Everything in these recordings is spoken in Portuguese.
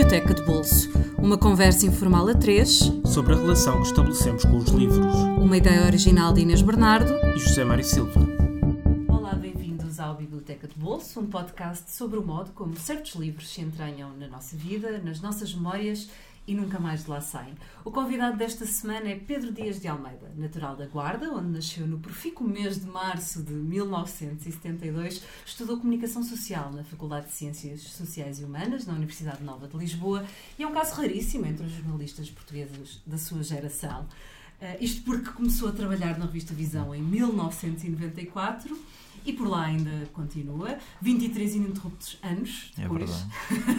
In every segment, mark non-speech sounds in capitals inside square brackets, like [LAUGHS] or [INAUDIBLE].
Biblioteca de Bolso. Uma conversa informal a três sobre a relação que estabelecemos com os livros. Uma ideia original de Inês Bernardo e José Mário Silva. Olá, bem-vindos ao Biblioteca de Bolso, um podcast sobre o modo como certos livros se entranham na nossa vida, nas nossas memórias e nunca mais de lá saem. O convidado desta semana é Pedro Dias de Almeida, natural da Guarda, onde nasceu no profícuo mês de março de 1972, estudou Comunicação Social na Faculdade de Ciências Sociais e Humanas, na Universidade Nova de Lisboa, e é um caso raríssimo entre os jornalistas portugueses da sua geração. Uh, isto porque começou a trabalhar na revista Visão em 1994 e por lá ainda continua, 23 ininterruptos anos É depois,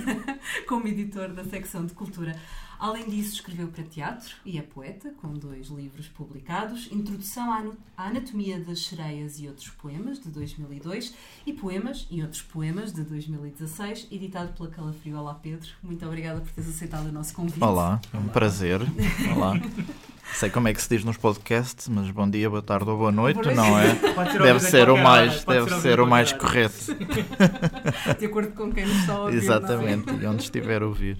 [LAUGHS] como editor da secção de cultura. Além disso, escreveu para teatro e é poeta, com dois livros publicados: Introdução à Anatomia das Sereias e Outros Poemas, de 2002, e Poemas e Outros Poemas, de 2016, editado pela Calafrio. Olá, Pedro. Muito obrigada por teres aceitado o nosso convite. Olá, é um prazer. Olá. [LAUGHS] Sei como é que se diz nos podcasts, mas bom dia, boa tarde ou boa noite, não é? [LAUGHS] Deve ser o mais, deve ser o mais correto. [LAUGHS] De acordo com quem nos está a ouvir. Exatamente, e onde estiver a ouvir.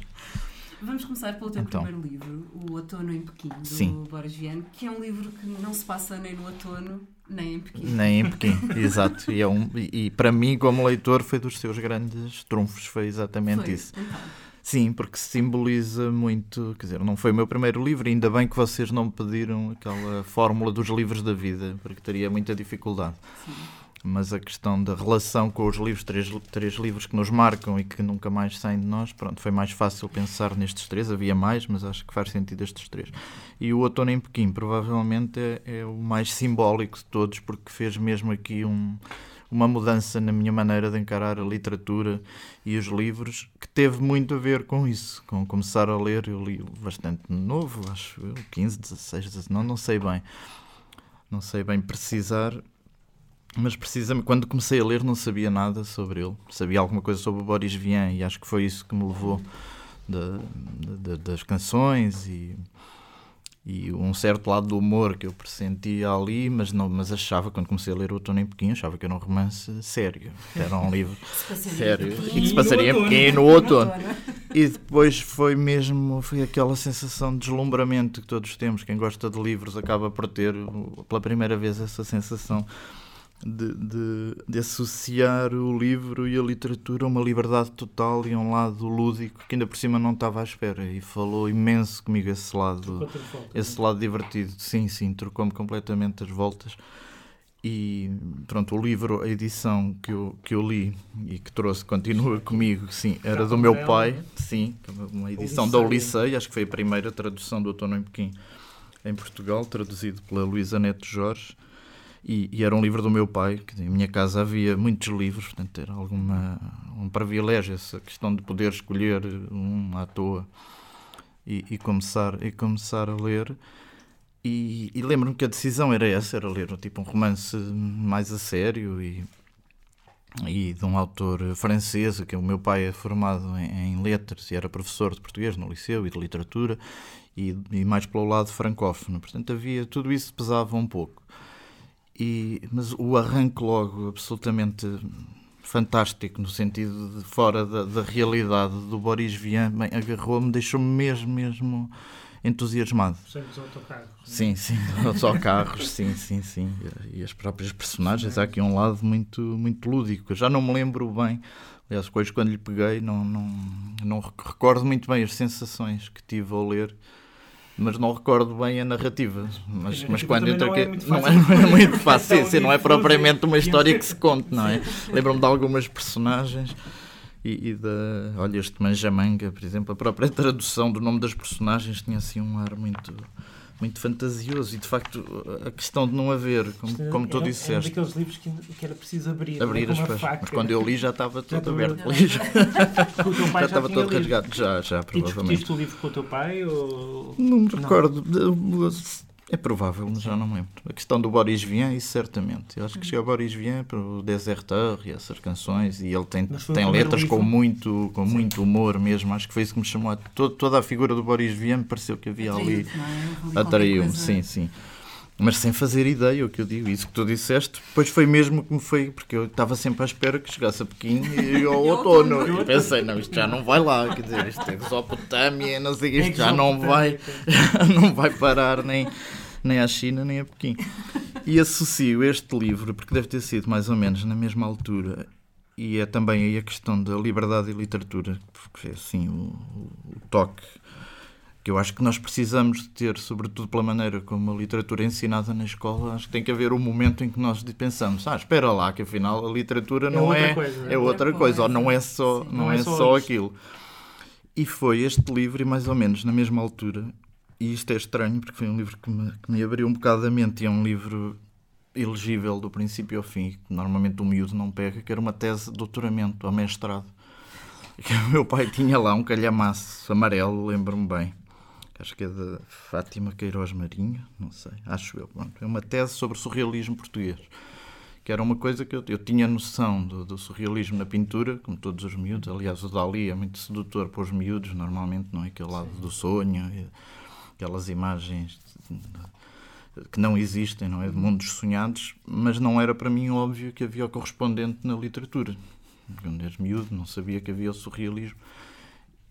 Vamos começar pelo teu então, primeiro livro, O Outono em Pequim, do Sim. Boris Vian, que é um livro que não se passa nem no outono, nem em Pequim. Nem em Pequim, [LAUGHS] exato. E, é um, e, e, para mim, como leitor, foi dos seus grandes trunfos, foi exatamente foi, isso. Então. Sim, porque simboliza muito. Quer dizer, não foi o meu primeiro livro, ainda bem que vocês não me pediram aquela fórmula dos livros da vida, porque teria muita dificuldade. Sim. Mas a questão da relação com os livros, três, três livros que nos marcam e que nunca mais saem de nós, pronto, foi mais fácil pensar nestes três. Havia mais, mas acho que faz sentido estes três. E o Outono em Pequim, provavelmente, é, é o mais simbólico de todos, porque fez mesmo aqui um uma mudança na minha maneira de encarar a literatura e os livros que teve muito a ver com isso, com começar a ler. Eu li bastante novo, acho eu, 15, 16, 19, não sei bem, não sei bem precisar, mas precisamente quando comecei a ler não sabia nada sobre ele, sabia alguma coisa sobre o Boris Vian e acho que foi isso que me levou da, da, das canções e e um certo lado do humor que eu pressentia ali, mas não, mas achava quando comecei a ler o Outono em Pequim, achava que era um romance sério, era um [LAUGHS] livro sério? e que se passaria em Pequim no outono. [LAUGHS] E depois foi mesmo foi aquela sensação de deslumbramento que todos temos, quem gosta de livros acaba por ter pela primeira vez essa sensação de, de, de, associar o livro e a literatura a uma liberdade total e a um lado lúdico que ainda por cima não estava à espera. E falou imenso comigo esse lado esse lado divertido. Sim, sim, trocou-me completamente as voltas. E pronto, o livro, a edição que eu, que eu li e que trouxe, continua comigo, sim, era do meu pai, sim, uma edição da Ulicei, acho que foi a primeira tradução do Outono em Pequim em Portugal, traduzido pela Luísa Neto Jorge e, e, era um livro do meu pai, que em minha casa havia muitos livros, portanto era alguma, um privilégio essa questão de poder escolher um à toa e, e começar, e começar a ler. E, e lembro-me que a decisão era essa, era ler tipo um romance mais a sério e, e de um autor francês, que o meu pai é formado em, em letras e era professor de português no liceu e de literatura e, e mais pelo lado francófono. Portanto havia, tudo isso pesava um pouco. E, mas o arranque logo absolutamente fantástico, no sentido de fora da, da realidade do Boris Vian, agarrou-me, deixou-me mesmo, mesmo entusiasmado. Os autocarros. Sim, sim, [LAUGHS] os autocarros, sim, sim, sim. E as próprias personagens, há aqui um lado muito, muito lúdico. Eu já não me lembro bem, aliás, coisas quando lhe peguei, não, não, não recordo muito bem as sensações que tive ao ler mas não recordo bem a narrativa. Mas, mas quando eu troquei. Não é, [LAUGHS] não é muito fácil, não é, não é propriamente uma história que se conte, não é? Lembro-me de algumas personagens e, e da. Olha, este Manjamanga, por exemplo, a própria tradução do nome das personagens tinha assim um ar muito muito fantasioso e de facto a questão de não haver, como, como tu era, disseste. Era daqueles livros que, que era preciso abrir. Abrir as páginas. Mas quando eu li já estava todo já aberto. [LAUGHS] Já, já estava todo rasgado. Já, já, provavelmente. E discutiste o livro com o teu pai? Ou... Não me recordo. É provável, mas já não me lembro. A questão do Boris Vian, isso certamente. Eu acho que chegou ao Boris Vian para o Deserteur e essas canções, e ele tem, tem letras com muito, com muito humor mesmo. Acho que foi isso que me chamou. A, toda, toda a figura do Boris Vian me pareceu que havia ali. É? Atraiu-me, sim, sim. Mas sem fazer ideia, o que eu digo, isso que tu disseste, depois foi mesmo que me foi, porque eu estava sempre à espera que chegasse a Pequim e ao [LAUGHS] outono. E pensei, não, isto já não vai lá, quer dizer, isto é Mesopotâmia, não sei, isto já não vai, [LAUGHS] não vai parar nem, nem à China nem a Pequim. E associo este livro, porque deve ter sido mais ou menos na mesma altura, e é também aí a questão da liberdade e literatura, porque é assim o, o toque que eu acho que nós precisamos de ter, sobretudo pela maneira como a literatura é ensinada na escola, acho que tem que haver um momento em que nós pensamos, ah, espera lá, que afinal a literatura não é, coisa, é outra coisa, ou não é só, não, não é, é só, só aquilo. E foi este livro, e mais ou menos na mesma altura, e isto é estranho porque foi um livro que me, que me abriu um bocado a mente, e é um livro elegível do princípio ao fim, que normalmente o miúdo não pega, que era uma tese de doutoramento ou mestrado. [LAUGHS] Que o meu pai tinha lá um calhamaço amarelo, lembro-me bem acho que é da Fátima Queiroz Marinho, não sei, acho eu. É uma tese sobre surrealismo português, que era uma coisa que eu, eu tinha noção do, do, surrealismo na pintura, como todos os miúdos. Aliás, o Dali é muito sedutor para os miúdos, normalmente, não é? Aquele lado do sonho, aquelas imagens que não existem, não é? De mundos sonhados, mas não era para mim óbvio que havia o correspondente na literatura. Quando eras miúdo, não sabia que havia o surrealismo.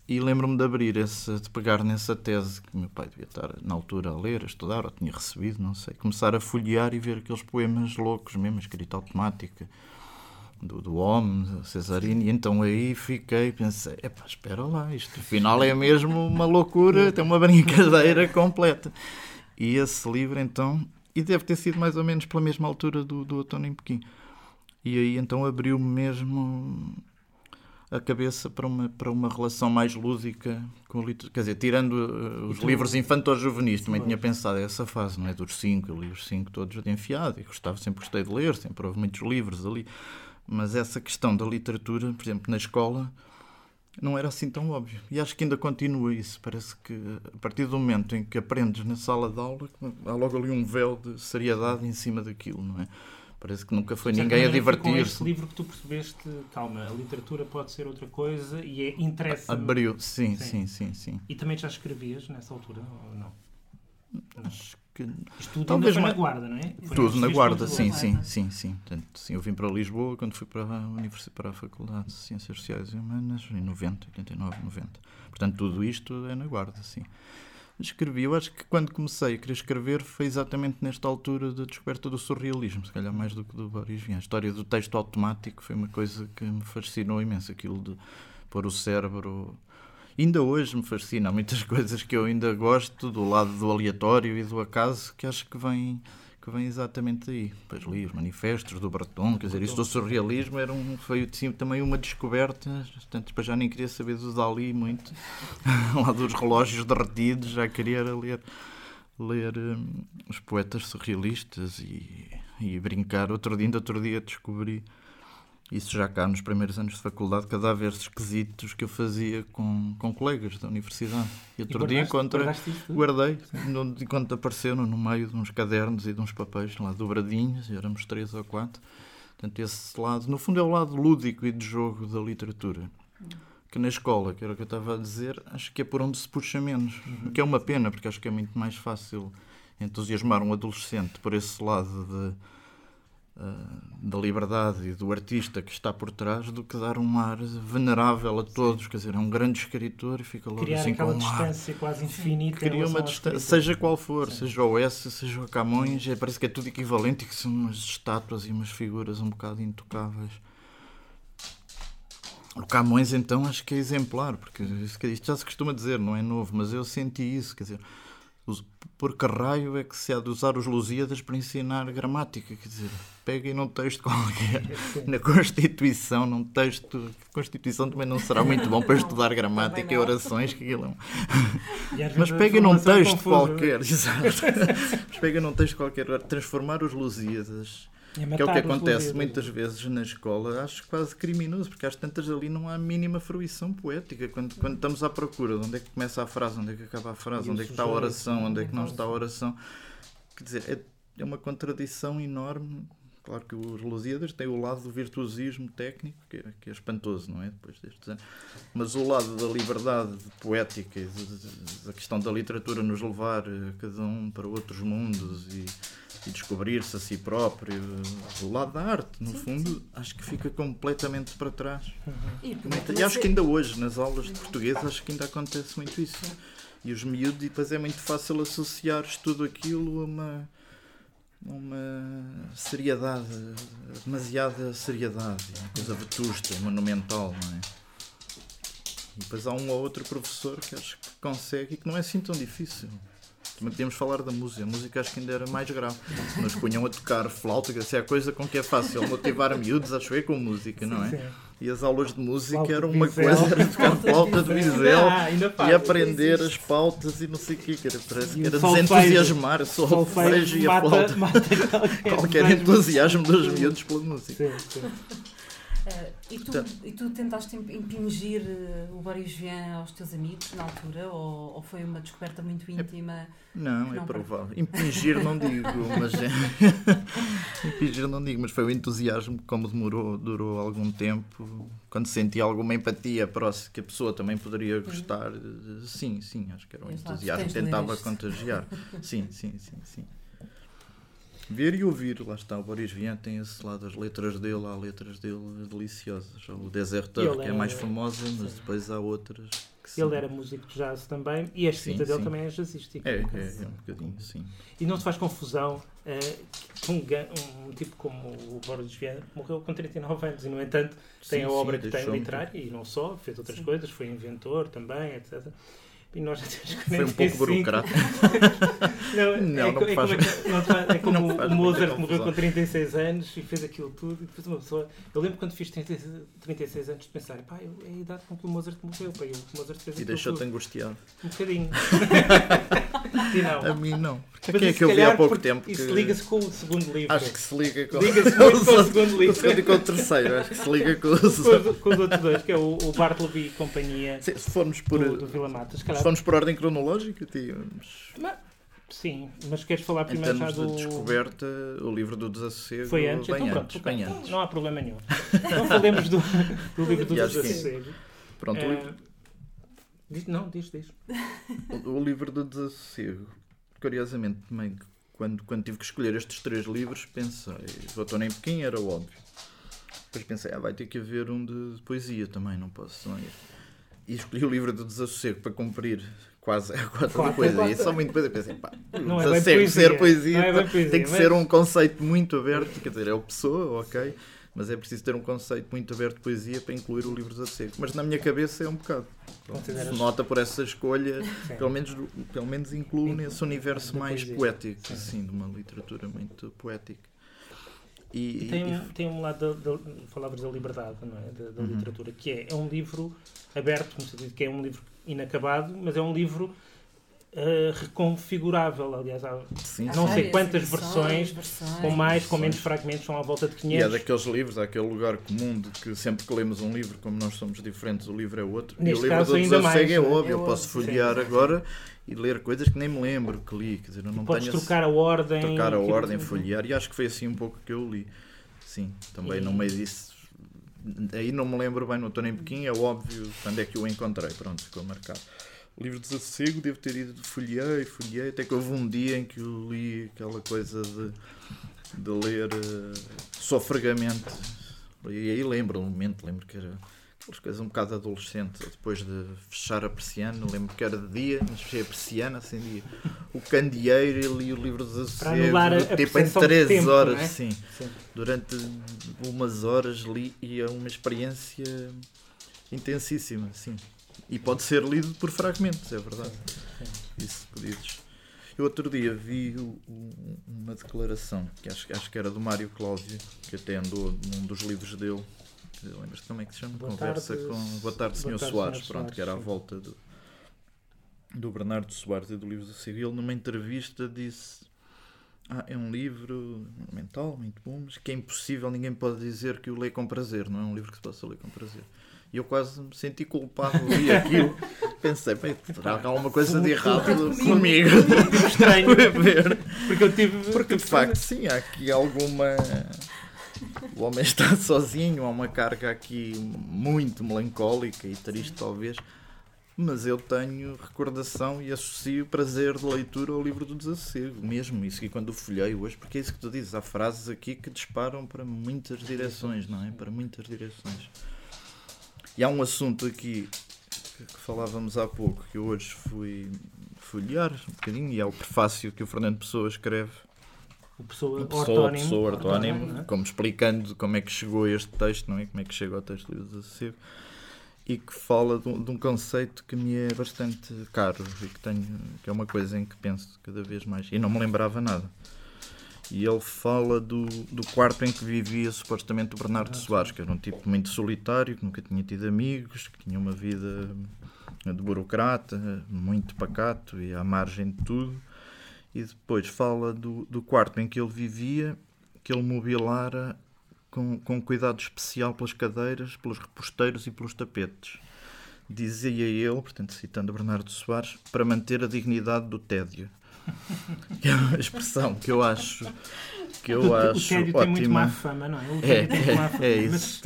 E lembro-me de abrir essa, de pegar nessa tese que meu pai devia estar na altura a ler, a estudar, ou tinha recebido, não sei, começar a folhear e ver aqueles poemas loucos mesmo, escrita automática, do, do Homem, Cesarino, e então aí fiquei, pensei, epá, espera lá, isto afinal é mesmo uma loucura, tem uma brincadeira completa. E esse livro então, e deve ter sido mais ou menos pela mesma altura do, do Outono em Pequim. E aí então abriu-me mesmo a cabeça para uma, para uma relação mais lúdica com a literatura. Quer dizer, tirando uh, os tu... livros infantos juvenis, também tinha pensado essa fase, não é? Dos cinco, eu li os cinco todos de enfiado e gostava, sempre gostei de ler, sempre houve muitos livros ali. Mas essa questão da literatura, por exemplo, na escola, não era assim tão óbvio. E acho que ainda continua isso. Parece que a partir do momento em que aprendes na sala de aula, há logo ali um véu de seriedade em cima daquilo, não é? Parece que nunca foi ninguém a divertir-se. Com livro que tu percebeste, calma, a literatura pode ser outra coisa e é interessa. Abriu, sim, sim, sim, sim, sim. E também já escrevias nessa altura ou não? Que. Isto tudo Talvez na guarda, não é? Foi tudo na guarda, sim, sim, sim, sim. Portanto, sim. Eu vim para Lisboa quando fui para a Universidade, para a Faculdade de Ciências Sociais e Humanas em 90, 89, 90. Portanto, tudo isto é na guarda, sim escrevi. Eu acho que quando comecei a querer escrever foi exatamente nesta altura da descoberta do surrealismo, se calhar mais do que do Boris Vian. A história do texto automático foi uma coisa que me fascinou imenso, aquilo de pôr o cérebro. Ainda hoje me fascina. Há muitas [LAUGHS] coisas que eu ainda gosto do lado do aleatório e do acaso que acho que vem que vem exatamente aí. Depois li os manifestos do Breton, quer dizer, isso do surrealismo era um, foi sim, também uma descoberta. Portanto, depois já nem queria saber do Dali muito, [LAUGHS] lá dos relógios derretidos, já queria ler, ler um, os poetas surrealistas e, e brincar. Outro dia, ainda outro dia descobri isso já cá nos primeiros anos de faculdade, cadáveres esquisitos que eu fazia com, com colegas da universidade. E outro e dia encontrei, guardei, enquanto apareceu no meio de uns cadernos e de uns papéis lá dobradinhos, éramos três ou quatro. Portanto, esse lado, no fundo, é o lado lúdico e de jogo da literatura. Que na escola, que era o que eu estava a dizer, acho que é por onde se puxa menos. Uhum. O que é uma pena, porque acho que é muito mais fácil entusiasmar um adolescente por esse lado de da liberdade e do artista que está por trás do que dar um ar venerável a todos. Sim. Quer dizer, é um grande escritor e fica logo Criar assim aquela com um distância ar. quase infinita. Cria uma distância, seja qual for, Sim. seja o S, seja o Camões, é, parece que é tudo equivalente e que são umas estátuas e umas figuras um bocado intocáveis. O Camões, então, acho que é exemplar, porque isto já se costuma dizer, não é novo, mas eu senti isso, quer dizer, por que raio é que se há de usar os Lusíadas para ensinar gramática? Quer dizer, peguem num texto [LAUGHS] qualquer, na Constituição, num texto. A Constituição também não será muito bom para estudar gramática e orações, que aquilo é [LAUGHS] Mas peguem [LAUGHS] num texto qualquer, exato. Mas peguem num texto qualquer, transformar os Lusíadas é que é o que acontece muitas vezes na escola, acho quase criminoso, porque às tantas ali não há mínima fruição poética. Quando, quando estamos à procura de onde é que começa a frase, onde é que acaba a frase, onde é que está a oração, onde é que não está a oração. Quer dizer, é, é uma contradição enorme Claro que os Lusíadas têm o lado do virtuosismo técnico, que é, que é espantoso, não é? Depois destes anos. Mas o lado da liberdade poética, e da questão da literatura nos levar eh, cada um para outros mundos e, e descobrir-se a si próprio, eh, o lado da arte, no fundo, acho que fica completamente para trás. E, E acho que ainda hoje, nas aulas de português, acho que ainda acontece muito isso. E os miúdos, e depois é muito fácil associar tudo aquilo a uma, uma seriedade, demasiada seriedade, uma coisa vetusta, monumental, não é? E depois há um ou outro professor que acho que consegue e que não é assim tão difícil. Também podíamos falar da música. A música acho que ainda era mais grave. Nos punham a tocar flauta, que é a coisa com que é fácil motivar miúdos, acho eu, com música, não é? Sim. E as aulas de música eram uma coisa, era tocar flauta de bisel Ah, e aprender as pautas e não sei o quê, que era, parece que o era desentusiasmar o solfejo e a mata, flauta. [LAUGHS] mata qualquer, Qualquer desejo. entusiasmo dos miúdos pela música. Sim, sim. E, tu, Portanto- e tu tentaste imp- impingir eh, o Boris Vian aos teus amigos na altura? Ou, ou foi uma descoberta muito íntima? Não, é Não, provável. Impingir não [LAUGHS] digo, mas é... [LAUGHS] Impingir não digo, mas foi o entusiasmo como demorou, durou algum tempo, quando senti alguma empatia próxima que a pessoa também poderia gostar, eh, sim, sim, acho que era um entusiasmo tentava contagiar. [LAUGHS] Sim, sim, sim, sim. Ver e ouvir, lá está, o Boris Vian tem esse lado, as letras dele, há letras dele deliciosas. O Desertor, Ele que é mais famosa, mas sim. depois há outras que são- Ele era músico de jazz também e a escrita Sim, dele sim. também é jazzística. É, é, é um bocadinho, sim. E não te faz confusão que um, um tipo como o Boris Vian morreu com 39 anos e, no entanto, tem Sim, a sim, obra que tem literária e não só, fez outras Sim. coisas, foi inventor também, etc. E nós já temos Foi um pouco 45. burocrata. [LAUGHS] Não, é, Não, não é faz- como, é [LAUGHS] não é como Não faz o Mozart morreu com 36 anos e fez aquilo tudo. E depois uma pessoa. Eu lembro quando fiz 36, 36 anos de pensar, pá, é a idade com que o Mozart morreu, pá, o Mozart fez E deixou-te angustiado. Um bocadinho. [LAUGHS] não. A mim não. Porque Mas é que eu vi há calhar, pouco tempo? Isso que- liga-se com o segundo livro. Acho que se liga com, Liga-se com o segundo com o livro. segundo e com o terceiro. Acho que se liga com os com, os, com os outros dois, que é o, o Bartleby e companhia Se se formos por, do, do Vila Mata. Se calhar, formos por ordem cronológica, tínhamos. Mas- sim, mas queres falar primeiro já do. de descoberta, o livro do Desassossego Foi antes? bem então antes. pronto, bem ok. antes. não há problema nenhum. Então falemos do, do livro do Desassossego. Pronto, o Eh, livro- diz- não, diz, diz. O, o livro do Desassossego, curiosamente, também, quando, quando tive que escolher estes três livros, pensei, o Outono em Pequim era óbvio. Depois pensei, ah, vai ter que haver um de, de poesia também, não posso não ir. E escolhi o livro do Desassossego para cumprir quase a [LAUGHS] cota Quase da a poesia. E cota. só muito depois eu pensei, pá, Não é bem poesia, ser poesia, é bem poesia, tem que mas- ser um conceito muito aberto, quer dizer, é o pessoa, ok, mas é preciso ter um conceito muito aberto de poesia para incluir o livro do Desassossego. Mas na minha cabeça é um bocado. Consideras- se nota por essa escolha, Sim. pelo menos, pelo menos incluo nesse universo mais poético, Sim. assim, de uma literatura muito poética. E, E tem, e- um, tem um lado da, da, palavras da liberdade, não é? Da, da Uhum. literatura, que é, é um livro aberto, no sentido que é um livro inacabado, mas é um livro eh, reconfigurável. Aliás, há, sim, não sim. sei quantas edições, versões, com mais, com menos versões. fragmentos, são à volta de E é 500. daqueles livros, há aquele lugar comum de que sempre que lemos um livro, como nós somos diferentes, o livro é outro. e Neste o livro caso, do ainda Desassossego mais, é é? óbvio, É eu posso óbvio. folhear Sim, sim, agora e ler coisas que nem me lembro que li. Quer dizer, eu não Podes tenho trocar a ordem. trocar a ordem, folhear, e acho que foi assim um pouco que eu li. Sim, também E- no meio disso. Aí não me lembro bem, não estou nem Pequim, é óbvio quando é que eu o encontrei. Pronto, ficou marcado. O livro de Desassossego, devo ter ido, folhei, folhei, até que houve um dia em que eu li aquela coisa de, de ler uh, sofregamente. E aí lembro, um momento, lembro que era aquelas coisas um bocado adolescente. Depois de fechar a persiana, lembro que era de dia, mas fechei a persiana, acendi o candeeiro e li o livro de a tipo em percepção de 3 tempo, horas, é? sim. Sim. Durante umas horas li e é uma experiência intensíssima, sim. E pode ser lido por fragmentos, é verdade. Isso pedidos. Eu outro dia vi uma declaração, que acho, acho que era do Mário Cláudio, que até andou num dos livros dele. Lembras-te como é que se chama? Boa Conversa tarde, com. Boa tarde, Sr. Soares, Sr. pronto, Soares, que era à volta do, do Bernardo Soares e do livro da Civil. Numa entrevista disse. Ah, é um livro mental, muito bom, mas que é impossível, ninguém pode dizer que o lê com prazer, não é um livro que se possa ler com prazer. E eu quase me senti culpado e aquilo. Pensei, terá alguma coisa de errado comigo. Estranho. ver. Porque eu tive. Porque de facto, sim, há aqui alguma. O homem está [LAUGHS] sozinho, há uma carga aqui muito melancólica e triste, talvez. Mas eu tenho recordação e associo prazer de leitura ao livro do desassossego, mesmo isso. E quando o folhei hoje, porque é isso que tu dizes, há frases aqui que disparam para muitas direções, não é? Para muitas direções. E há um assunto aqui que falávamos há pouco, que eu hoje fui folhear um bocadinho, e é o prefácio que o Fernando Pessoa escreve O pessoa, pessoa, ortónimo. pessoa ortónimo, não é? como explicando como é que chegou a este texto, não é? Como é que chegou ao texto do desassossego e que fala de um, de um conceito que me é bastante caro e que tenho que é uma coisa em que penso cada vez mais e não me lembrava nada e ele fala do, do quarto em que vivia supostamente o Bernardo Soares que era um tipo muito solitário que nunca tinha tido amigos que tinha uma vida de burocrata muito pacato e à margem de tudo e depois fala do, do quarto em que ele vivia que ele mobilara com, com cuidado especial pelas cadeiras, pelos reposteiros e pelos tapetes. Dizia ele, portanto, citando Bernardo Soares, para manter a dignidade do tédio. [LAUGHS] Que é uma expressão que eu acho que eu o, acho o tédio tem muito má ótima. fama, não é? O É, tédio tem muito má fama. é, é mas, isso.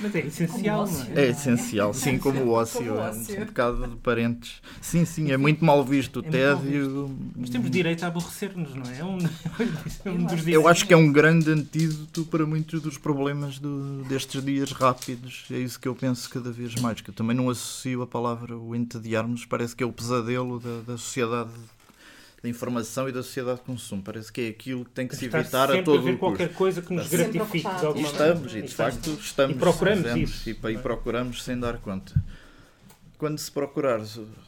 mas é essencial, não é? É essencial, sim, como o ócio. Como o É um, bocado de parentes. Sim, sim, é muito mal visto o É tédio. Mas temos direito a aborrecer-nos, não é? É um, [LAUGHS] é um dos Eu acho que é um grande antídoto para muitos dos problemas do- destes dias rápidos. É isso que eu penso cada vez mais. Que eu também não associo a palavra o entediarmos. Parece que é o pesadelo da, da sociedade da informação e da sociedade de consumo. Parece que é aquilo que tem que se Está evitar a todo ver o custo. qualquer coisa que nos Está gratifique de ocupado. alguma E maneira. estamos, e de facto estamos. E procuramos fazemos, isso, E, e procuramos sem dar conta. Quando se procurar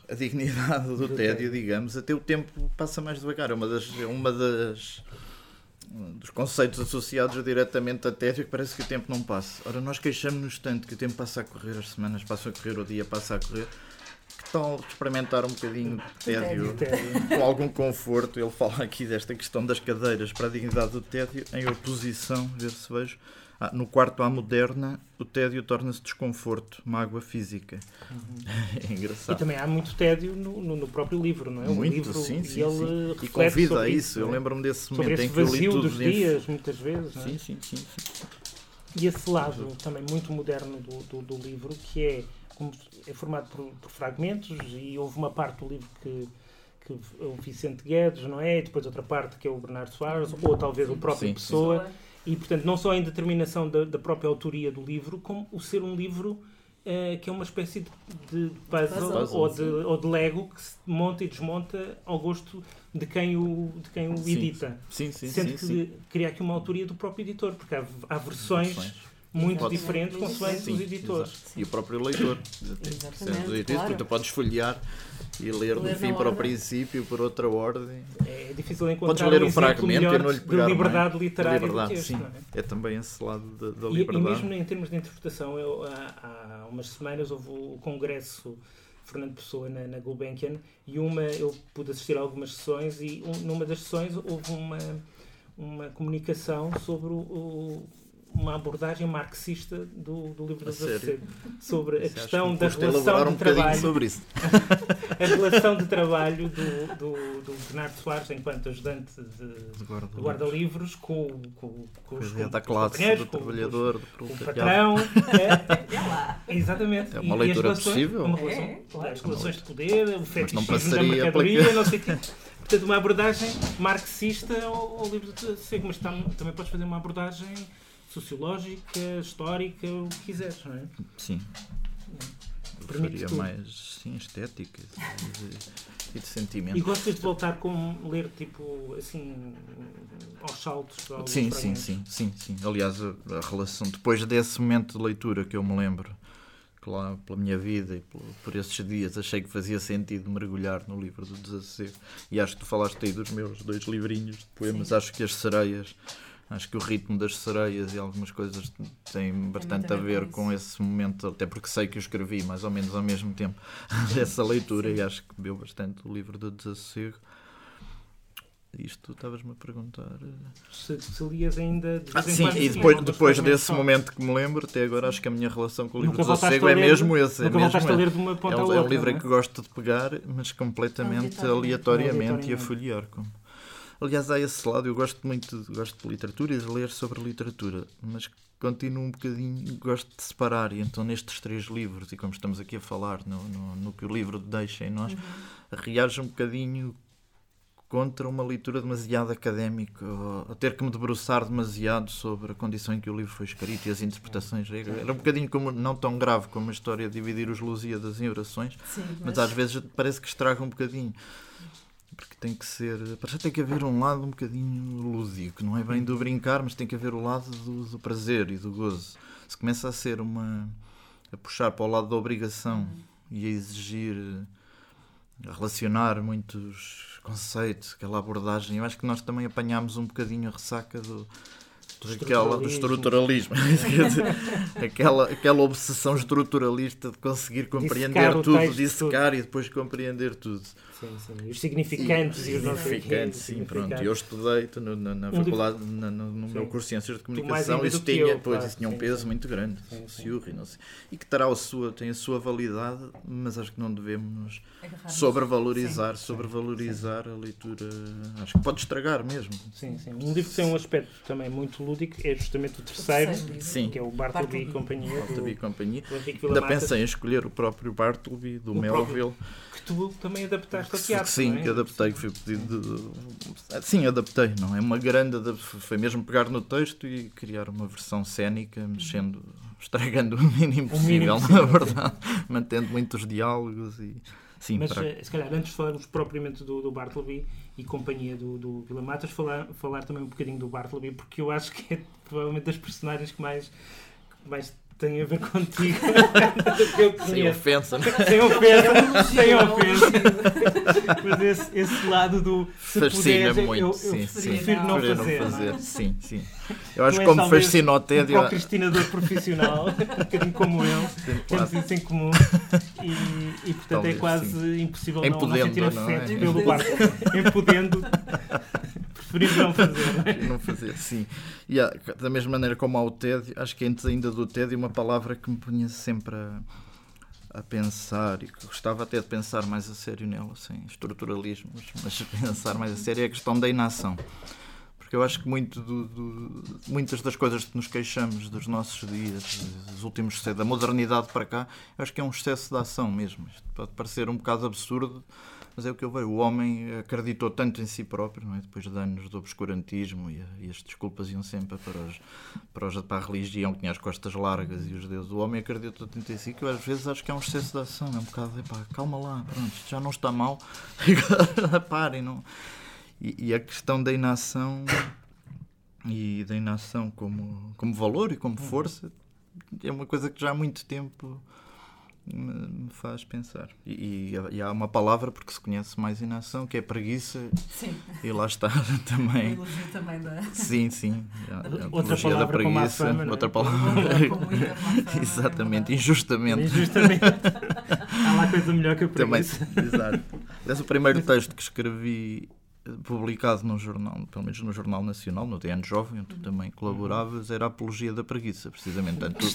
a dignidade do, Do tédio, tédio. digamos, até o tempo passa mais devagar. É uma das, é uma das dos conceitos associados diretamente a tédio que parece que o tempo não passa. Ora, nós queixamos-nos tanto que o tempo passa a correr, as semanas passam a correr, o dia passa a correr. Que tal experimentar um bocadinho de tédio Tédio. com algum conforto? Ele fala aqui desta questão das cadeiras para a dignidade do tédio em oposição, ver se vejo. Ah, no quarto à moderna, o tédio torna-se desconforto, mágoa física. [LAUGHS] É E engraçado. também há muito tédio no, no- no próprio livro, não é? O Muito, livro, sim, e sim, ele sim. E convida a isso. Eu não é? lembro-me desse Sobre momento em que eu li tudo dos em- dias, muitas vezes, não é? Sim, sim, sim. sim. E esse lado também muito moderno do, do, do livro, que é, é formado por, por fragmentos, e houve uma parte do livro que, que é o Vicente Guedes, não é? E depois outra parte que é o Bernardo Soares, ou talvez o próprio Sim, sim. Pessoa. E, portanto, não só a indeterminação da, da própria autoria do livro, como o ser um livro eh, que é uma espécie de, de puzzle, Puzzle, ou, de, ou de Lego que se monta e desmonta ao gosto de quem o, de quem o Sim, edita. Sim, sim, Sendo sim, que sim. cria aqui uma autoria do próprio editor, porque há, há Versões. Muito diferentes consoante Sim, os editores. exato. E o próprio leitor. Exatamente, Sendo os editores, claro. Tu podes folhear e ler do fim para o princípio, por outra ordem. É difícil encontrar ler um um fragmento e não lhe de pegar liberdade mais. literária liberdade, texto. sim. é? É também esse lado da, da E, e liberdade. mesmo em termos de interpretação, eu, há, há umas semanas houve o congresso Fernando Pessoa na, na Gulbenkian e uma, eu pude assistir a algumas sessões e um- numa das sessões houve uma, uma comunicação sobre o, o- uma abordagem marxista do, do livro A do? Desassossego, sobre a questão que da relação um de trabalho sobre isso. [LAUGHS] a relação de trabalho do, do, do Bernardo Soares enquanto ajudante de, De guarda- guarda-livros com, com, com, os, é, com, com classe, companheiros, do com- trabalhador, do com o patrão. É, exatamente. É uma as leitura relações- possível. Uma relação, É, claro. As relações de poder, o fetichismo da mercadoria, [LAUGHS] não sei o quê. Portanto, uma abordagem marxista ao, ao livro de Seco, mas tam- também podes fazer uma abordagem sociológica, histórica, o que quiseres, não é? Sim. Tudo. mais sim, estética e de, de sentimento. E gostas de voltar com ler, tipo, assim, aos saltos? Aos Sim, sim, sim, sim, sim. Aliás, a, a relação, depois desse momento de leitura que eu me lembro, que lá pela minha vida e por, por esses dias achei que fazia sentido mergulhar no livro do desassossego. E acho que tu falaste aí dos meus dois livrinhos de poemas. Sim. Acho que as sereias, acho que o ritmo das sereias e algumas coisas têm bastante a ver com com esse momento, até porque sei que eu escrevi mais ou menos ao mesmo tempo [LAUGHS] dessa leitura Sim. e acho que bebeu bastante o livro do desassossego. Isto estavas-me a perguntar. eh, Se, se lias ainda de Ah, sim, e sim, depois, não depois desse momento que me lembro, até agora acho que a minha relação com o livro do Sossego é mesmo esse. É, mesmo a ler de uma ponta É um, outra. é um livro que gosto de pegar, mas completamente aleatoriamente, e a Aleatoriamente. folhear. Como... Aliás, há esse lado, eu gosto muito de, gosto de literatura e de ler sobre literatura, mas continuo um bocadinho, gosto de separar, e então nestes três livros, e como estamos aqui a falar no, no, no que o livro deixa em nós, reajo um bocadinho contra uma leitura demasiado académica, a ter que me debruçar demasiado sobre a condição em que o livro foi escrito e as interpretações. Era um bocadinho como, não tão grave como a história de dividir os Lusíadas em orações, Sim, mas às vezes parece que estraga um bocadinho. Porque tem que ser. Parece que tem que haver um lado um bocadinho lúdico, não é bem do brincar, mas tem que haver o lado do, do prazer e do gozo. Se começa a ser uma. a puxar para o lado da obrigação e a exigir. a relacionar muitos conceitos, aquela abordagem, eu acho que nós também apanhámos um bocadinho a ressaca do. Do estruturalismo, [LAUGHS] Quer dizer, aquela, aquela obsessão estruturalista de conseguir compreender Dissecar tudo, dissecar e depois compreender tudo. Sim, sim. E os significantes e, os não sei o quê, Significante, os sim, pronto. Eu estudei na, na, na Um livro- faculdade, na- no, no meu curso de Ciências de Comunicação, isso tinha, eu, pois, claro, isso tinha um sim, peso sim. muito grande, Sim, o sim. E não sei. E que terá a sua, tem a sua validade, mas acho que não devemos sobrevalorizar, Sim. sobrevalorizar a leitura. Acho que pode estragar mesmo. Sim, sim. Um livro que tem um aspecto também muito lúdico é justamente o terceiro. Sim. que é o Bartleby e Bartleby. Companhia, do, Bartleby e companhia. Ainda pensei em escolher o próprio Bartleby, do O Melville. que tu também adaptaste sim, é? adaptei, foi pedido de... Sim, adaptei, não é uma grande foi mesmo pegar no texto e criar uma versão cénica, mexendo, estragando o mínimo O mínimo possível, possível, na verdade, mantendo muitos diálogos e sim, Mas para- eh, se calhar antes de falarmos propriamente do, do Bartleby e companhia do, do Vila Matas, falar, falar também um bocadinho do Bartleby, porque eu acho que é provavelmente das personagens que mais, que mais têm a ver contigo. [LAUGHS] sem ofensa. não é? Sem ofensa, sem É um ofensa. Mas esse, esse lado do se Fascina puderes, eu- muito, eu, eu sim, sim. prefiro não Prefiro fazer. não não é? fazer, sim, sim. Eu acho que como fascina o Um tédio, procrastinador profissional, [LAUGHS] um bocadinho como eu, claro. temos isso em comum e, e portanto Talvez, é quase sim. impossível Em não, não sentir não afeto é? pelo barco. [LAUGHS] Em podendo, preferimos não fazer. não é? [LAUGHS] não fazer, sim. E há- da mesma maneira como há o tédio, acho que antes ainda do tédio, uma palavra que me punha sempre a, a pensar e que gostava até de pensar mais a sério nela, sem estruturalismos, [LAUGHS] mas pensar mais a sério é a questão da inação. Porque eu acho que muito do- do- muitas das coisas que nos queixamos dos nossos dias, dos últimos séculos, da modernidade para cá, acho que é um excesso de ação mesmo. Isto pode parecer um bocado absurdo, mas é o que eu vejo. O homem acreditou tanto em si próprio, não é? depois de anos de obscurantismo e, e as desculpas iam sempre para, os, para, os, para a religião que tinha as costas largas e os dedos. O homem acreditou tanto em si que eu às vezes acho que é um excesso de ação. É um bocado, epá, calma lá, pronto, isto já não está mal, [LAUGHS] agora parem. Não? E, e a questão da inação e da inação como, como valor e como força é uma coisa que já há muito tempo me me faz pensar. E, e- e há uma palavra porque se conhece mais inação, que é preguiça, Sim, e lá está [LAUGHS] também. elogio também da. Sim, sim. A, a [LAUGHS] Outra da palavra com má preguiça, fama, é? outra palavra. fama, [LAUGHS] Exatamente, é injustamente. Injustamente. Há lá coisa melhor que a Também, preguiça. exato. Esse é o primeiro texto que escrevi publicado num jornal, pelo menos no Jornal Nacional, no DN Jovem, onde tu também colaboravas, era a Apologia da Preguiça, precisamente. Tu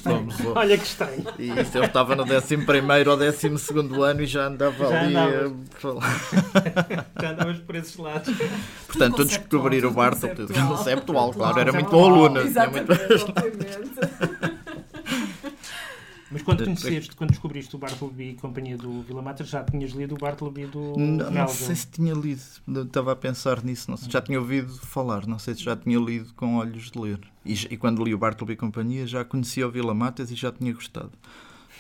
o- Olha que estranho. E isso eu estava no 11 ou 12 ano e já andava Já ali a falar. [LAUGHS] Já andavas por esses lados. Portanto, a descobrir o conceptual, tudo conceptual, claro, era muito bom aluno. muito- Exatamente. [LAUGHS] Mas quando conheceste, quando descobriste o Bartleby e companhia do Vila Matas, já tinhas lido o Bartleby do Não, não sei se tinha lido, estava a pensar nisso, não sei, já tinha ouvido falar, não sei se já tinha lido com olhos de ler. E, e quando li o Bartleby e Companhia já conhecia o Vila Matas e já tinha gostado.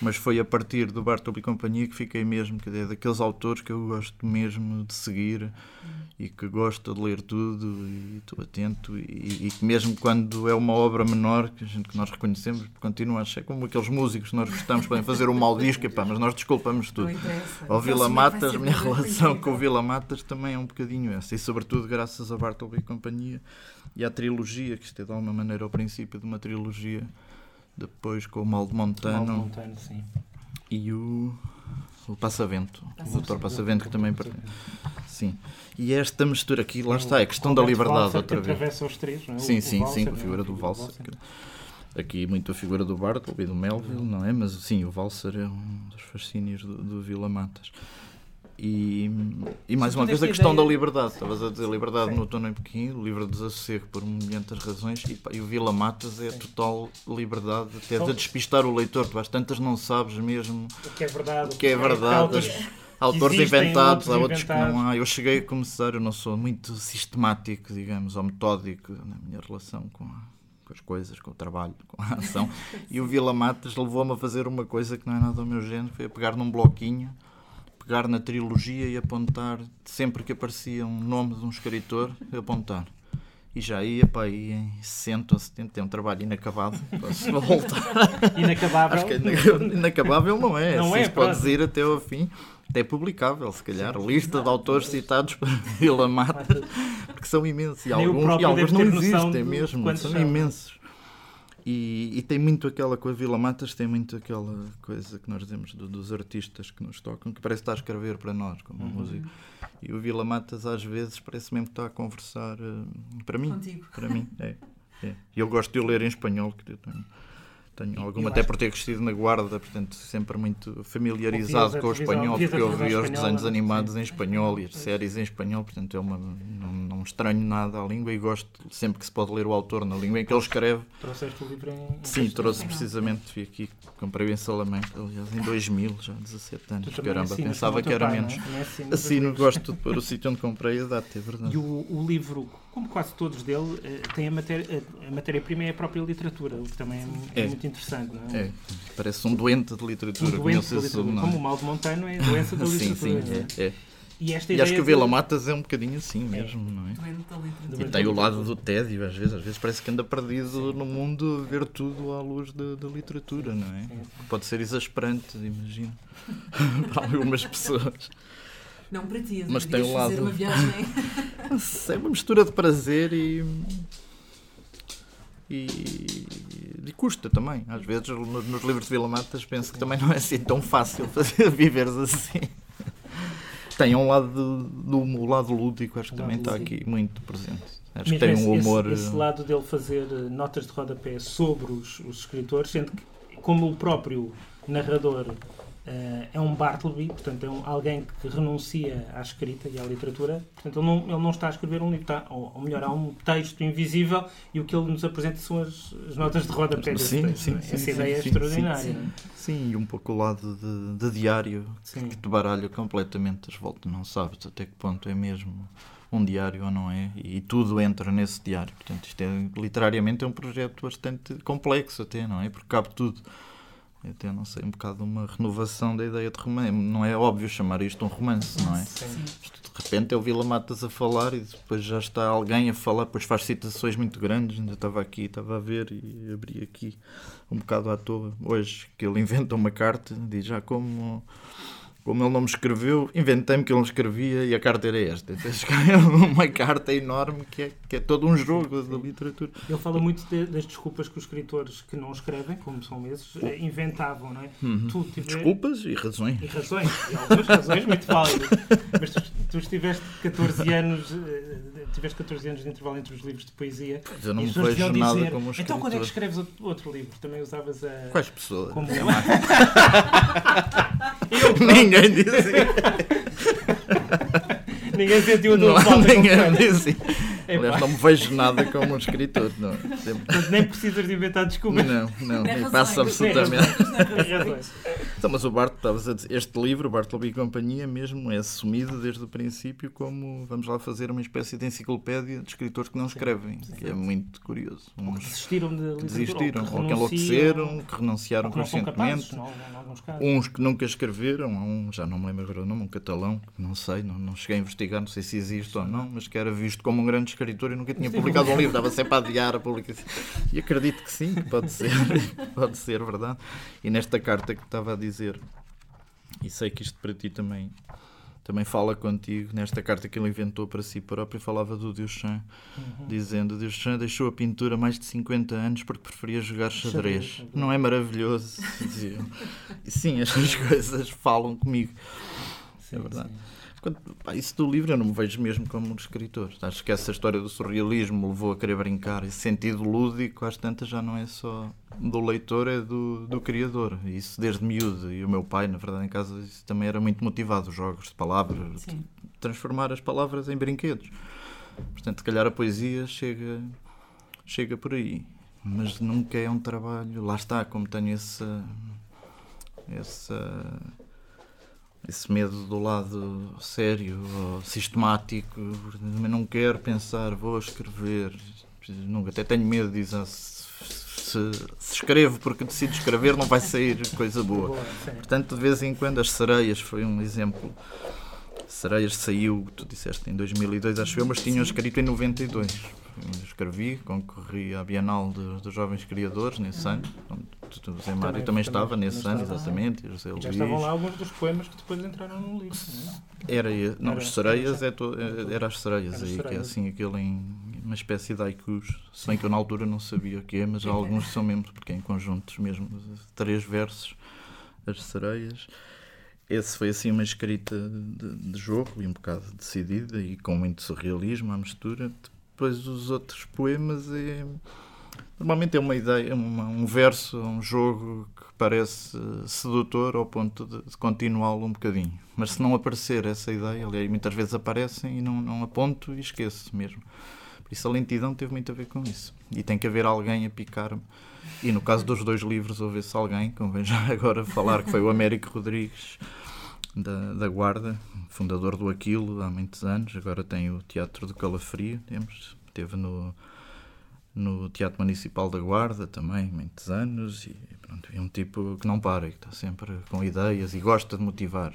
Mas foi a partir do Bartleby e Companhia que fiquei mesmo, que é daqueles autores que eu gosto mesmo de seguir e que gosto de ler tudo e estou atento e, e que mesmo quando é uma obra menor que a gente que nós reconhecemos, continua a achar como aqueles músicos que nós gostamos, podem fazer um mau disco, epá, mas nós desculpamos tudo. Ao Vila Matas, a minha relação com o. Vila Matas também é um bocadinho essa. E sobretudo graças a Bartleby e companhia e à trilogia, que isto é de alguma maneira o princípio de uma trilogia, depois com o Mal de Mal Montano Montano, sim. e o. o Passavento, o Dr. Passavento que também pertence. Sim. E esta mistura aqui, lá está, é a questão da liberdade outra vez. atravessa os três, não é? Sim, sim, sim, com a não é? figura do Valser. Aqui muito a figura do Bartleby e do Melville, não é? Mas sim, o Valser é um dos fascínios do, do Vila Matas. E, e mais uma vez a questão da ideia- liberdade. Estavas a dizer liberdade Sim. no Tono em Pequim, livre de desassossego por muitas razões, e, e o Vila Matas é total liberdade, até Só- de despistar o leitor. Tu às tantas não sabes mesmo O que é verdade. o que é verdade. [LAUGHS] Autores- inventados, há outros outros que inventados. não há. Eu cheguei a começar, eu não sou muito sistemático, digamos, ou metódico na minha relação com, a- com as coisas, com o trabalho, com a ação. [LAUGHS] E o Vila Matas levou-me a fazer uma coisa que não é nada do meu género, foi a pegar num bloquinho, pegar na trilogia e apontar, sempre que aparecia um nome de um escritor, apontar. E já ia para aí em 60 ou 70, é um trabalho inacabado, [LAUGHS] posso voltar. Inacabável. Acho que é inaca- inacabável não é. Não assim é, pronto. ir até ao fim. Até publicável, se calhar. Lista de autores citados por [LAUGHS] Vila Mata, porque são imensos. E Nem alguns, e alguns não existem mesmo, são são. imensos. E, e tem muito aquela coisa, Vila Matas tem muito aquela coisa que nós dizemos do- dos artistas que nos tocam, que parece estar a escrever para nós, como Uhum. música. E o Vila Matas às vezes parece mesmo que está a conversar eh, para mim. Contigo. Para mim, [LAUGHS] é. é. E eu gosto de o ler em espanhol, que eu tenho, tenho alguma, até por ter crescido na Guarda, portanto, sempre muito familiarizado com o espanhol, porque eu vi os desenhos animados em espanhol e as séries em espanhol, portanto, é uma, não, não estranho nada à língua e gosto sempre que se pode ler o autor na língua em que ele escreve. Trouxeste o livro em. Sim, trouxe precisamente, fui aqui, comprei em Salamanca, aliás, em 2000, já 17 Tu anos, caramba, pensava que era menos. é? Assino, gosto de pôr o sítio onde comprei a data, é verdade. E o livro, como quase todos dele, eh, tem a matéria- a, a matéria-prima é a própria literatura, o que também é, É. muito interessante, não é? É, parece um doente de Um literatura, doente conheço da esse literatura. sobrenome. Como o mal de Montano é a doença da [LAUGHS] Sim, literatura. sim, não é? é, é. E esta E acho que o de- Vila Matas é um bocadinho assim mesmo, não é? Doente da literatura. E Doente tem o lado do tédio, às vezes, às vezes parece que anda perdido no mundo a ver tudo à luz da, da literatura, não é? Pode ser exasperante, imagino, [LAUGHS] para algumas pessoas. Não para ti, Mas tem um fazer lado- uma viagem. [LAUGHS] É uma mistura de prazer e. e. de custa também. Às vezes, no- nos livros de Vila Matas, penso que também não é assim tão fácil [LAUGHS] fazer, viveres assim. Tem um lado do do lado lúdico, acho que também está aqui muito presente. Acho que tem esse, um humor. esse, esse lado dele fazer eh, notas de rodapé sobre os, os escritores, sendo que, como o próprio narrador eh, é um Bartleby, portanto é um, alguém que renuncia à escrita e à literatura, portanto ele não, ele não está a escrever um livro, está, ou, ou melhor, há um texto invisível e o que ele nos apresenta são as, as notas de rodapé desse Sim, texto. sim, não é? sim, Essa sim, ideia é extraordinária. sim. e um pouco o lado de, de diário que te baralha completamente as voltas, não sabes até que ponto é mesmo um diário ou não é, e tudo entra nesse diário. Portanto, isto é, literariamente é um projeto bastante complexo até, não é? Porque cabe tudo. Até, não sei, um bocado uma renovação da ideia de romance. Não é óbvio chamar isto um romance, não é? Sim. Isto, de repente é o Vila Matas a falar e depois já está alguém a falar, depois faz citações muito grandes. Ainda estava aqui, estava a ver e abri aqui um bocado à toa. Hoje que ele inventa uma carta, diz já como, como ele não me escreveu, inventei-me que ele me escrevia e a carta era esta. Então escreveu [LAUGHS] uma carta enorme que é, que é todo um jogo da literatura. Ele fala muito de- das desculpas que os escritores que não escrevem, como são esses, eh, inventavam, não é? Tu tiver- Desculpas e razões. E razões, e algumas razões muito válidas. Mas tu, tu estiveste 14 anos, eh, tiveste 14 anos de intervalo entre os livros de poesia. Pois eu não me vejo nada dizer, como Então quando é que escreves outro, livro? Também usavas a. Quais pessoas? Como É [LAUGHS] eu. pronto, [LAUGHS] Ninguém dizia. ninguém sentiu a tua falta ninguém completa. [LAUGHS] Aliás, não me vejo nada como um escritor. Não, Portanto, nem precisas de inventar desculpas. não, não, Nem passa absolutamente. Então, mas o Bart, estavas a dizer, este livro, Bartleby e Companhia, mesmo é assumido desde o princípio como vamos lá fazer uma espécie de enciclopédia de escritores que não escrevem, que é muito curioso. Uns Desistiram de que literatura. desistiram, ou que enlouqueceram, que renunciaram ou que não são capazes, conscientemente. Uns que nunca escreveram, há um, já não me lembro agora o nome, um catalão, que não sei, não, não cheguei a investigar, não sei se existe ou não, mas que era visto como um grande escritor e nunca tinha publicado um livro, estava sempre a adiar a publicação. E acredito que sim, que pode ser, [LAUGHS] pode ser verdade. E nesta carta que estava a dizer, e sei que isto para ti também também fala contigo nesta carta que ele inventou para si próprio. Falava do Duchamp, uhum. dizendo: Duchamp deixou a pintura mais de 50 anos porque preferia jogar xadrez. xadrez. Não é maravilhoso? [LAUGHS] e sim, estas [LAUGHS] coisas falam comigo. Sim, é verdade. Sim. Pá, isso do livro eu não me vejo mesmo como um escritor. Acho que essa história do surrealismo levou a querer brincar. Esse sentido lúdico, às tantas, já não é só do leitor, é do, do criador. Isso desde miúdo. E o meu pai, na verdade, em casa, isso também era muito motivado. Jogos de palavras, Sim. transformar as palavras em brinquedos. Portanto, se calhar a poesia chega, chega por aí. Mas nunca é um trabalho. Lá está, como tenho essa. essa esse medo do lado sério ou sistemático. Não quero pensar, vou escrever. Nunca, até tenho medo de dizer se, se, se, escrevo porque decido escrever, não vai sair coisa boa. Portanto, de vez em quando, as sereias foi um exemplo. Sereias saiu, tu disseste, em 2002, acho eu, mas tinham escrito em 92 escrevi, concorri à Bienal dos Jovens Criadores nesse ano. O José Mário também, estava nesse ano, exatamente. E José já estavam lá alguns dos poemas que depois entraram no livro. É? Era, não, os sereias, é to, era as sereias aí, que é assim, aquele em uma espécie de haikus. Se bem que eu na altura não sabia o que é, mas alguns são mesmo, porque é em conjuntos mesmo, três versos, as sereias. Esse foi assim uma escrita de, de jogo e um bocado decidida e com muito surrealismo à mistura depois os outros poemas é. Normalmente é uma ideia, uma, um verso, um jogo que parece sedutor ao ponto de, de continuá-lo um bocadinho. Mas se não aparecer essa ideia, aliás, muitas vezes aparecem e não, não aponto e esqueço mesmo. Por isso a lentidão teve muito a ver com isso. E tem que haver alguém a picar-me. E no caso dos dois livros, houve-se alguém, convém já [LAUGHS] agora falar, que foi o Américo Rodrigues, da, da Guarda, fundador do Aquilo há muitos anos, agora tem o Teatro do Calafrio, temos, teve no, no Teatro Municipal da Guarda também, muitos anos, e pronto, é um tipo que não para, que está sempre com ideias e gosta de motivar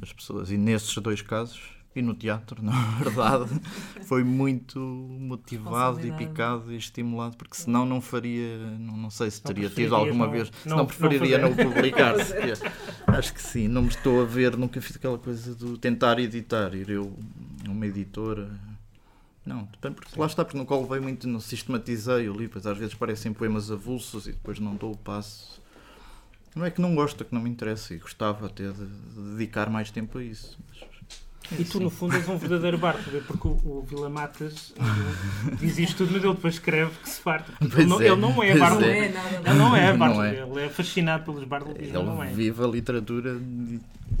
as pessoas. E nesses dois casos e no teatro, [LAUGHS] na verdade, foi muito motivado e picado e estimulado, porque senão não faria, não, não sei se teria tido alguma não, vez, não, não preferiria não, não publicar-se. [LAUGHS] Acho que sim, não me estou a ver, nunca fiz aquela coisa do tentar editar, ir eu, uma editora. Não, porque sim. lá está, porque nunca levei muito, não sistematizei o livro, às vezes parecem poemas avulsos e depois não dou o passo. Não é que não gosto, é que não me interessa e gostava até de, de dedicar mais tempo a isso. Mas, e tu, no fundo, és um verdadeiro Bartleby, porque o, o Vila Matas diz isto tudo, mas ele depois escreve que se farta. Ele, não, é, ele não é Bartleby. É. Ele não é Bartleby. É. Ele é fascinado pelos Bartleby. Ele não é. vive a literatura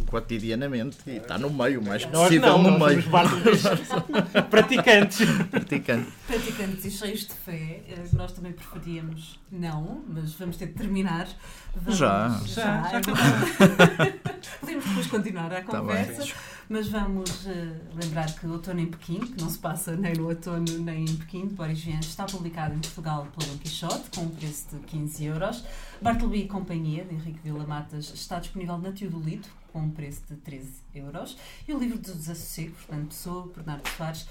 cotidianamente e está no meio, o mais possível no meio. [LAUGHS] praticantes. Praticantes. Praticantes e cheios de fé. Eh, nós também preferíamos não, mas vamos ter de terminar. Vamos, já. Já, já, já [LAUGHS] Podemos depois continuar a tá conversa. Tá mas vamos uh, lembrar que Outono em Pequim, que não se passa nem no outono nem em Pequim, de Boris Vian, está publicado em Portugal pelo Don Quixote, com um preço de 15 euros. Bartleby e Companhia, de Henrique Vila Matas, está disponível na Teodolito, com um preço de 13 euros. E o livro do Desassossego, portanto, Pessoa, Bernardo Soares,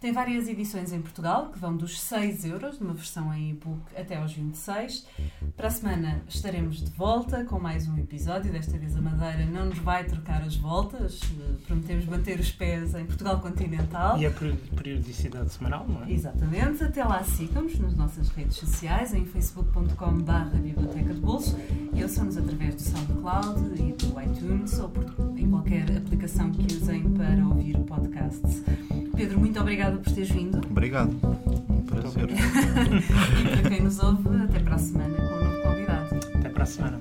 tem várias edições em Portugal, que vão dos 6 euros, numa versão em e-book, até aos 26. Para a semana estaremos de volta com mais um episódio. Desta vez a Madeira não nos vai trocar as voltas. Prometemos manter os pés em Portugal continental. E a periodicidade semanal, não é? Exatamente. Até lá sigam-nos nas nossas redes sociais, em facebook.com.br Biblioteca de Bolso. E ouçam-nos através do SoundCloud e do iTunes ou por, em qualquer aplicação que usem para ouvir podcasts. Pedro, muito obrigada por teres vindo. Obrigado. Um prazer. [LAUGHS] e para quem nos ouve, até para a semana com um novo convidado. Até para a semana.